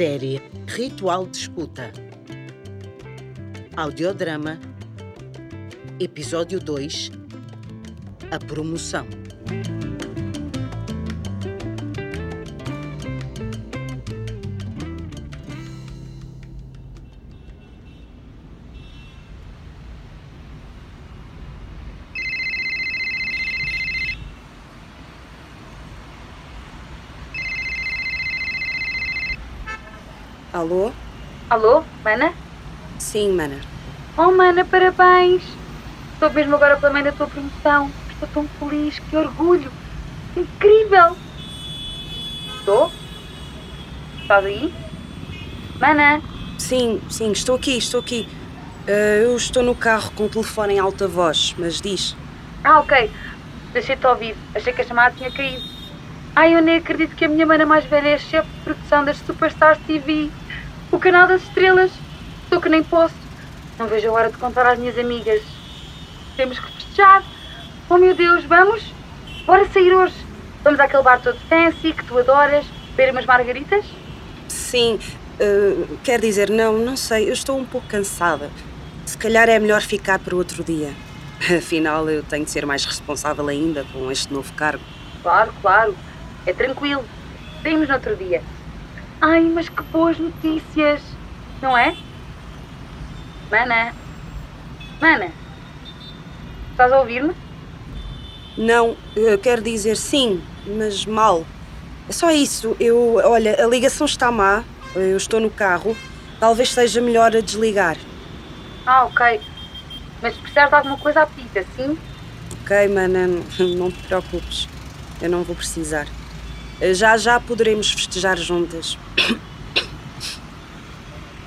Série Ritual de Escuta. Audiodrama. Episódio 2. A promoção. Alô? Alô, mana? Sim, mana. Oh, mana, parabéns! Estou mesmo agora pela mãe da tua promoção. Estou tão feliz, que orgulho! Incrível! Estou? Estás aí? Mana? Sim, sim, estou aqui, estou aqui. Eh, eu estou no carro com o telefone em alta voz, mas diz. Ah, ok. Deixei-te ouvir. Achei que a chamada tinha caído. Ai, eu nem acredito que a minha mana mais velha é chefe de produção das Superstars TV. O canal das estrelas. Estou que nem posso. Não vejo a hora de contar às minhas amigas. Temos que festejar. Oh meu Deus, vamos? Bora sair hoje. Vamos àquele bar todo fancy que tu adoras. Beber umas margaritas? Sim, eh, quer dizer, não, não sei, eu estou um pouco cansada. Se calhar é melhor ficar para outro dia. Afinal, eu tenho de ser mais responsável ainda com este novo cargo. Claro, claro. É tranquilo. Saímos no outro dia. Ai, mas que boas notícias. Não é? Mana. Mana. Estás a ouvir-me? Não, eu quero dizer sim, mas mal. É só isso. Eu, olha, a ligação está má, eu estou no carro. Talvez seja melhor a desligar. Ah, ok. Mas se precisares de alguma coisa, apita, sim? Ok, mana, não te preocupes. Eu não vou precisar. Já já poderemos festejar juntas.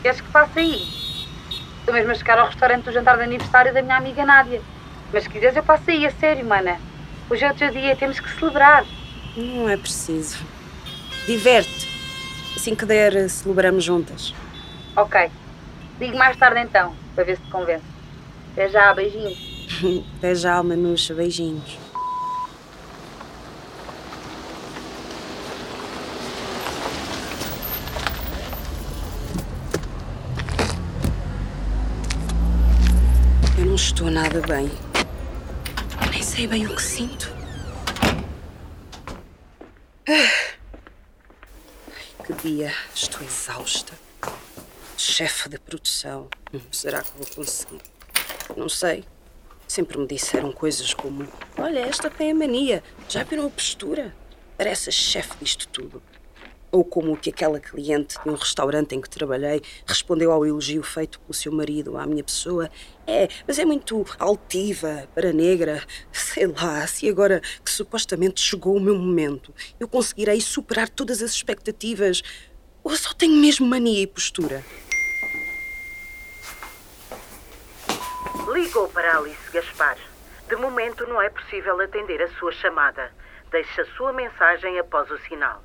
Queres que faça aí? Estou mesmo a chegar ao restaurante do jantar de aniversário da minha amiga Nádia. Mas se quiseres, eu passo aí, a sério, mana. Hoje é o teu dia, temos que celebrar. Não é preciso. Diverte. Assim que der, celebramos juntas. Ok. Ligo mais tarde então, para ver se te convence. Até já, beijinhos. Até já, Manuxa. Beijinhos. Eu não estou nada bem. Nem sei bem o que sinto. Ah. Ai, Que dia. Estou exausta. Chefe de produção. Hum, Será que vou conseguir? Não sei. Sempre me disseram coisas como: Olha, esta tem a mania. Já viram a postura? Parece chefe disto tudo. Ou como que aquela cliente de um restaurante em que trabalhei respondeu ao elogio feito pelo seu marido à minha pessoa. É, mas é muito altiva para negra. Sei lá, se agora que supostamente chegou o meu momento, eu conseguirei superar todas as expectativas. Ou só tenho mesmo mania e postura? Ligou para Alice Gaspar. De momento não é possível atender a sua chamada. Deixe a sua mensagem após o sinal.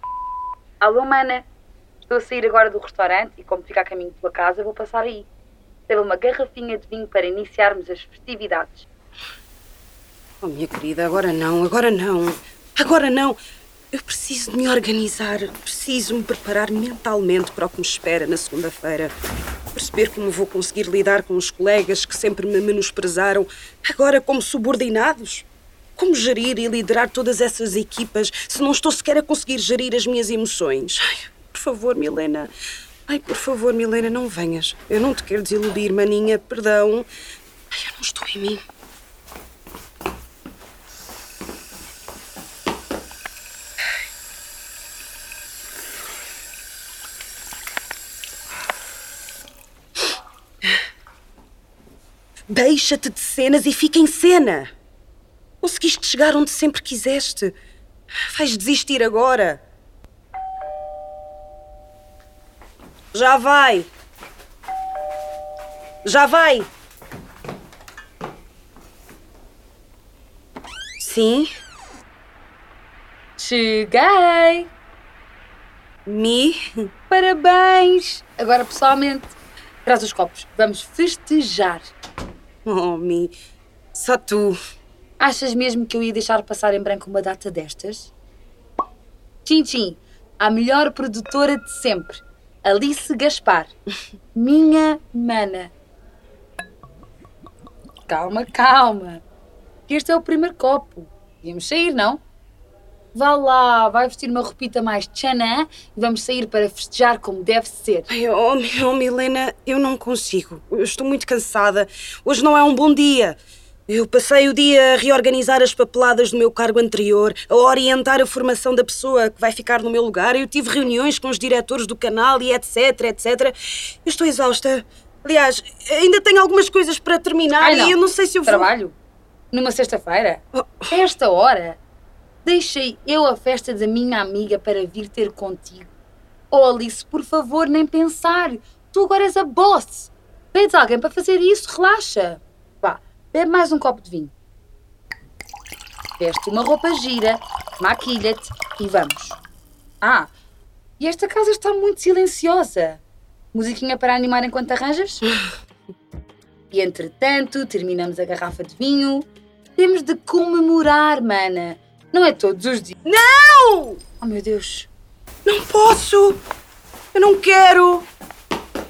Alô, mana. Estou a sair agora do restaurante e, como fica a caminho de tua casa, vou passar aí. Leva uma garrafinha de vinho para iniciarmos as festividades. Oh, minha querida, agora não, agora não. Agora não. Eu preciso de me organizar. Preciso me preparar mentalmente para o que me espera na segunda-feira. Perceber como vou conseguir lidar com os colegas que sempre me menosprezaram, agora como subordinados. Como gerir e liderar todas essas equipas se não estou sequer a conseguir gerir as minhas emoções? Ai, por favor, Milena. Ai, por favor, Milena, não venhas. Eu não te quero desiludir, maninha. Perdão. Ai, eu não estou em mim. Deixa-te de cenas e fica em cena. Conseguiste chegar onde sempre quiseste. Vais desistir agora. Já vai. Já vai. Sim, Cheguei! me. Parabéns! Agora, pessoalmente, traz os copos. Vamos festejar. Oh, me. Só tu. Achas mesmo que eu ia deixar passar em branco uma data destas? Tchim, tchim, a melhor produtora de sempre. Alice Gaspar. Minha mana. Calma, calma. Este é o primeiro copo. Podíamos sair, não? Vá lá, vai vestir uma roupita mais tchanã e vamos sair para festejar como deve ser. Ai, oh, oh, Milena, eu não consigo. Eu estou muito cansada. Hoje não é um bom dia. Eu passei o dia a reorganizar as papeladas do meu cargo anterior, a orientar a formação da pessoa que vai ficar no meu lugar. Eu tive reuniões com os diretores do canal e etc, etc. Eu estou exausta. Aliás, ainda tenho algumas coisas para terminar Ai, e eu não sei se eu vou... Trabalho? Numa sexta-feira? Oh. Esta hora? Deixei eu a festa da minha amiga para vir ter contigo. Oh Alice, por favor, nem pensar. Tu agora és a boss. Pedes alguém para fazer isso, relaxa. Bebe mais um copo de vinho. Veste uma roupa gira, maquilha-te e vamos. Ah, e esta casa está muito silenciosa. Musiquinha para animar enquanto arranjas? E entretanto, terminamos a garrafa de vinho. Temos de comemorar, mana. Não é todos os dias. Não! Oh meu Deus. Não posso! Eu não quero!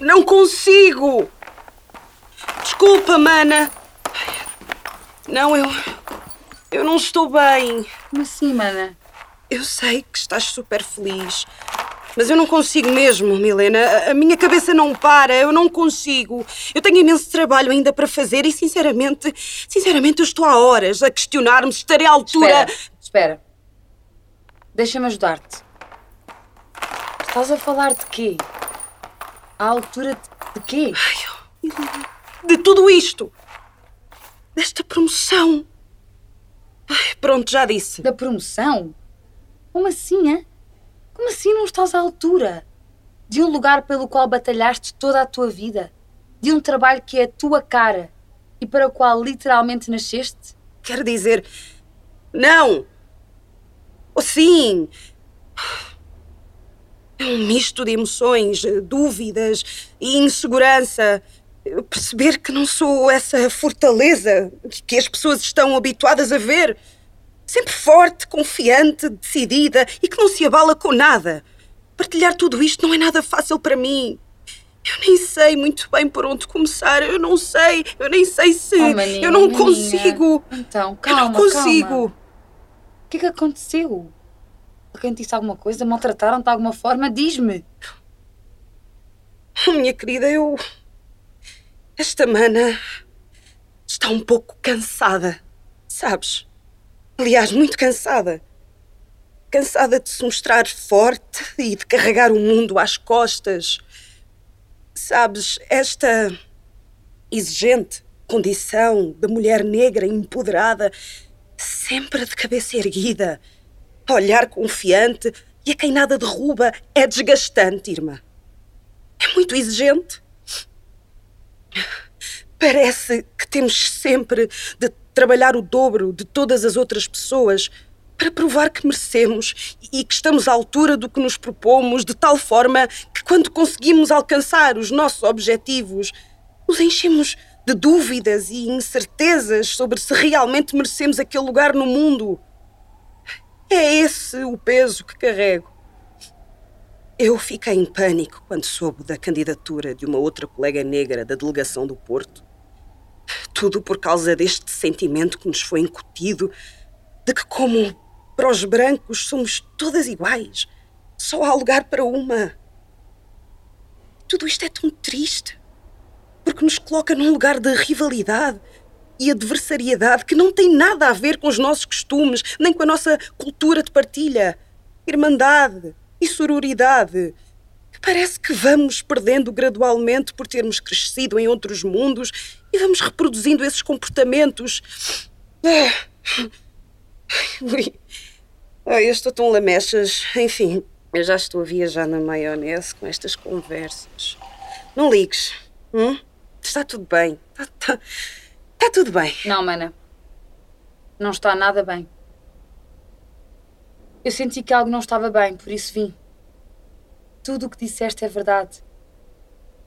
Não consigo! Desculpa, mana! Não, eu. Eu não estou bem. Como assim, mana? Eu sei que estás super feliz. Mas eu não consigo mesmo, Milena. A- A minha cabeça não para, eu não consigo. Eu tenho imenso trabalho ainda para fazer e, sinceramente, sinceramente, eu estou há horas a questionar-me se estarei à altura. Espera, espera. Deixa-me ajudar-te. Estás a falar de quê? À altura de, de quê? de tudo isto. Desta promoção. Ai, pronto, já disse. Da promoção? Como assim, hã? Como assim não estás à altura? De um lugar pelo qual batalhaste toda a tua vida? De um trabalho que é a tua cara e para o qual literalmente nasceste? Quer dizer. Não! Ou sim! É um misto de emoções, dúvidas e insegurança. Perceber que não sou essa fortaleza que as pessoas estão habituadas a ver. Sempre forte, confiante, decidida e que não se abala com nada. Partilhar tudo isto não é nada fácil para mim. Eu nem sei muito bem por onde começar. Eu não sei. Eu nem sei se. Oh, maninha, eu não maninha. consigo. Então, eu calma, não consigo. calma. O que é que aconteceu? Alguém disse alguma coisa? Maltrataram-te de alguma forma? Diz-me. Minha querida, eu. Esta mana está um pouco cansada, sabes? Aliás, muito cansada. Cansada de se mostrar forte e de carregar o mundo às costas. Sabes, esta exigente condição da mulher negra empoderada, sempre de cabeça erguida, olhar confiante e a quem nada derruba, é desgastante, irmã. É muito exigente. Parece que temos sempre de trabalhar o dobro de todas as outras pessoas para provar que merecemos e que estamos à altura do que nos propomos, de tal forma que, quando conseguimos alcançar os nossos objetivos, nos enchemos de dúvidas e incertezas sobre se realmente merecemos aquele lugar no mundo. É esse o peso que carrego. Eu fiquei em pânico quando soube da candidatura de uma outra colega negra da delegação do Porto. Tudo por causa deste sentimento que nos foi incutido de que, como para os brancos somos todas iguais, só há lugar para uma. Tudo isto é tão triste, porque nos coloca num lugar de rivalidade e adversariedade que não tem nada a ver com os nossos costumes, nem com a nossa cultura de partilha, irmandade e sororidade. Parece que vamos perdendo gradualmente por termos crescido em outros mundos e vamos reproduzindo esses comportamentos. Ah. Ai, eu estou tão lamechas. Enfim, eu já estou a viajar na maionese com estas conversas. Não ligues. hum? Está tudo bem. Está, está- está tudo bem. Não, mana. Não está nada bem. Eu senti que algo não estava bem, por isso vim. Tudo o que disseste é verdade.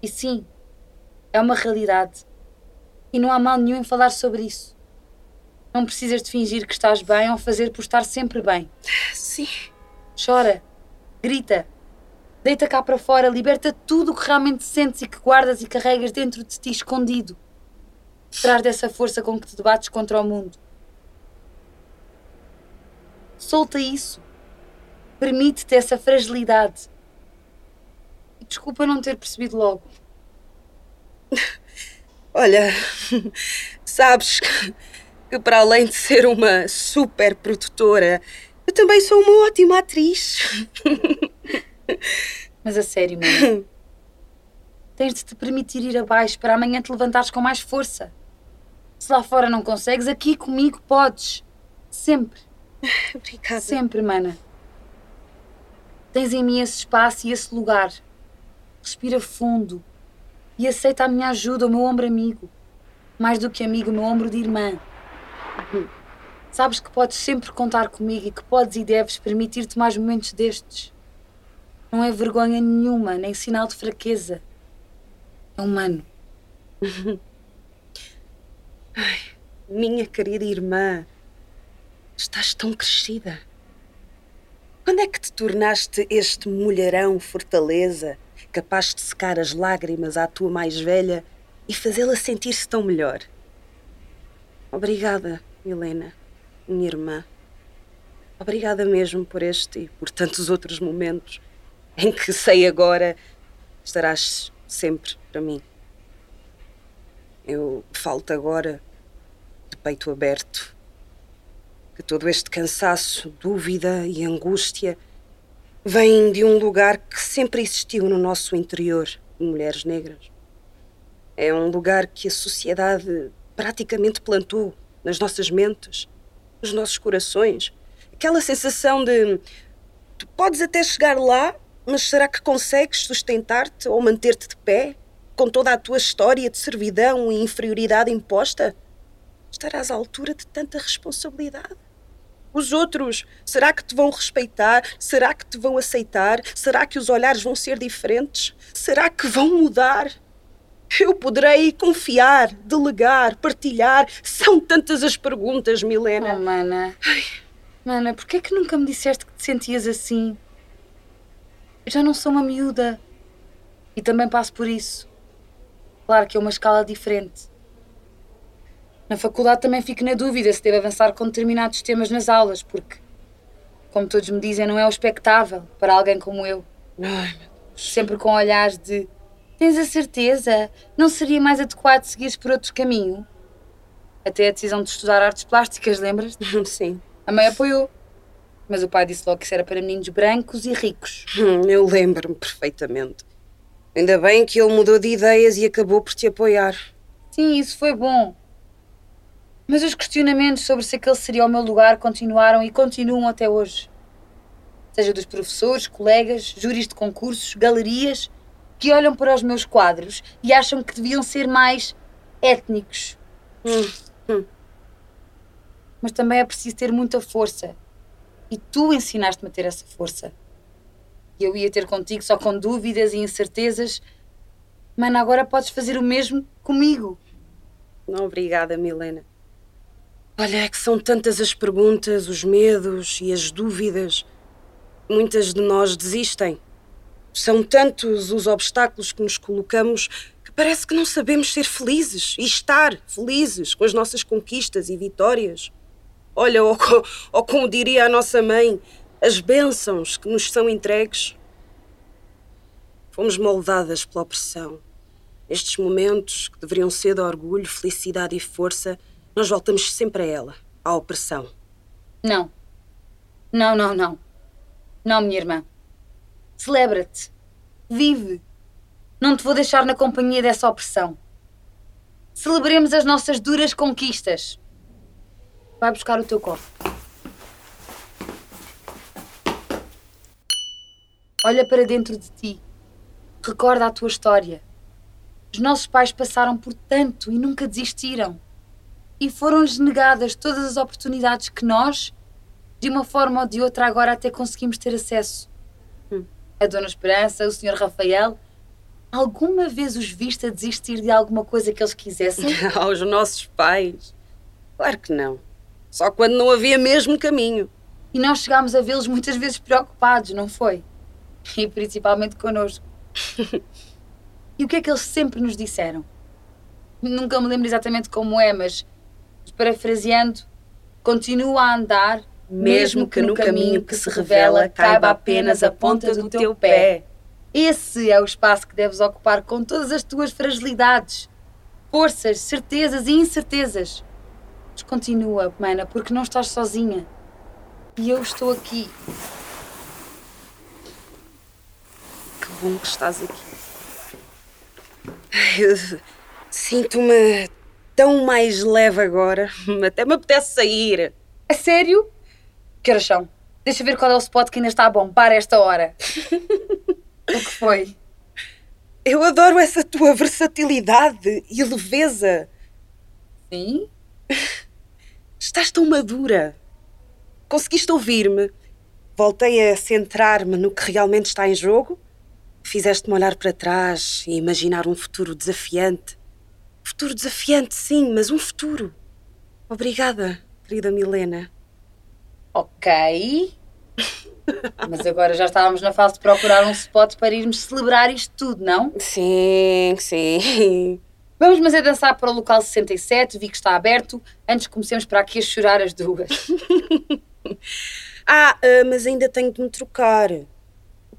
E sim, é uma realidade. E não há mal nenhum em falar sobre isso. Não precisas de fingir que estás bem ou fazer por estar sempre bem. Sim. Chora, grita, Deita cá para fora, liberta tudo o que realmente sentes e que guardas e carregas dentro de ti escondido. Traz dessa força com que te debates contra o mundo. Solta isso. Permite-te essa fragilidade. E desculpa não ter percebido logo. Olha, sabes que para além de ser uma super produtora, eu também sou uma ótima atriz. Mas a sério, mano. Tens de te permitir ir abaixo para amanhã te levantares com mais força. Se lá fora não consegues, aqui comigo podes. Sempre. Obrigada. Sempre, mana. Tens em mim esse espaço e esse lugar. Respira fundo e aceita a minha ajuda, o meu ombro amigo. Mais do que amigo, o meu ombro de irmã. Sabes que podes sempre contar comigo e que podes e deves permitir-te mais momentos destes. Não é vergonha nenhuma, nem sinal de fraqueza. É humano. Minha querida irmã, estás tão crescida. Quando é que te tornaste este mulherão fortaleza, capaz de secar as lágrimas à tua mais velha e fazê-la sentir-se tão melhor? Obrigada, Helena, minha irmã. Obrigada mesmo por este e por tantos outros momentos em que sei agora estarás sempre para mim. Eu falo-te agora de peito aberto. Que todo este cansaço, dúvida e angústia vem de um lugar que sempre existiu no nosso interior, de mulheres negras. É um lugar que a sociedade praticamente plantou nas nossas mentes, nos nossos corações. Aquela sensação de tu podes até chegar lá, mas será que consegues sustentar-te ou manter-te de pé? Com toda a tua história de servidão e inferioridade imposta? Estarás à altura de tanta responsabilidade? Os outros, será que te vão respeitar? Será que te vão aceitar? Será que os olhares vão ser diferentes? Será que vão mudar? Eu poderei confiar, delegar, partilhar? São tantas as perguntas, Milena. Oh, mana. Mana, porquê é que nunca me disseste que te sentias assim? Eu já não sou uma miúda. E também passo por isso. Claro que é uma escala diferente. Na faculdade também fico na dúvida se devo avançar com determinados temas nas aulas, porque, como todos me dizem, não é o expectável para alguém como eu. Ai, Sempre com olhares de tens a certeza? Não seria mais adequado seguires por outro caminho? Até a decisão de estudar artes plásticas, lembras? sim. A mãe apoiou. Mas o pai disse logo que isso era para meninos brancos e ricos. Hum, Eu lembro-me perfeitamente. Ainda bem que ele mudou de ideias e acabou por te apoiar. Sim, isso foi bom. Mas os questionamentos sobre se aquele seria o meu lugar continuaram e continuam até hoje. Seja dos professores, colegas, júris de concursos, galerias, que olham para os meus quadros e acham que deviam ser mais étnicos. Hum, Mas também é preciso ter muita força. E tu ensinaste-me a ter essa força. E eu ia ter contigo só com dúvidas e incertezas. Mano, agora podes fazer o mesmo comigo. Não, obrigada, Milena. Olha, é que são tantas as perguntas, os medos e as dúvidas. Muitas de nós desistem. São tantos os obstáculos que nos colocamos que parece que não sabemos ser felizes e estar felizes com as nossas conquistas e vitórias. Olha, ou, ou como diria a nossa mãe, as bênçãos que nos são entregues. Fomos moldadas pela opressão. Estes momentos, que deveriam ser de orgulho, felicidade e força, nós voltamos sempre a ela, à opressão. Não. Não, não, não. Não, minha irmã. Celebra-te. Vive. Não te vou deixar na companhia dessa opressão. Celebremos as nossas duras conquistas. Vai buscar o teu copo. Olha para dentro de ti. Recorda a tua história. Os nossos pais passaram por tanto e nunca desistiram. E foram-lhes negadas todas as oportunidades que nós, de uma forma ou de outra, agora até conseguimos ter acesso. Hum. A Dona Esperança, o Sr. Rafael, alguma vez os viste a desistir de alguma coisa que eles quisessem? Aos nossos pais? Claro que não. Só quando não havia mesmo caminho. E nós chegámos a vê-los muitas vezes preocupados, não foi? E principalmente connosco. e o que é que eles sempre nos disseram? Nunca me lembro exatamente como é, mas parafraseando, continua a andar, mesmo que no caminho que se revela caiba apenas a ponta do teu pé. Esse é o espaço que deves ocupar com todas as tuas fragilidades, forças, certezas e incertezas. Mas continua, mana, porque não estás sozinha. E eu estou aqui. Que bom que estás aqui. Eu Sinto-me tão mais leve agora. Até me apetece sair. A sério? Que horas são? Deixa ver qual é o spot que ainda está a bombar esta hora. o que foi? Eu adoro essa tua versatilidade e leveza. Sim? Estás tão madura. Conseguiste ouvir-me. Voltei a centrar-me no que realmente está em jogo. Fizeste-me olhar para trás e imaginar um futuro desafiante. Futuro desafiante, sim, mas um futuro. Obrigada, querida Milena. Ok. Mas agora já estávamos na fase de procurar um spot para irmos celebrar isto tudo, não? Sim, sim. Vamos, mas é dançar para o local 67, vi que está aberto, antes que comecemos para aqui a chorar as duas. ah, uh, mas ainda tenho de me trocar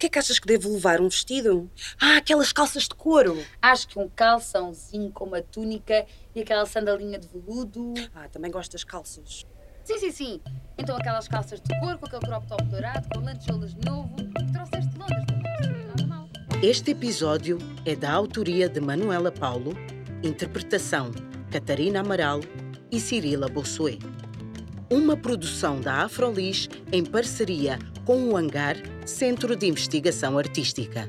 que é que achas que devo levar? Um vestido? Ah, aquelas calças de couro. Acho que um calçãozinho com uma túnica e aquela sandalinha de veludo. Ah, também gosto das calças. Sim, sim, sim. Então aquelas calças de couro com aquele crop top dourado, com lancholas novo, que trouxeste de Londres também. Este episódio é da autoria de Manuela Paulo, interpretação Catarina Amaral e Cirila Bossuet. Uma produção da Afrolis em parceria com o Hangar Centro de Investigação Artística.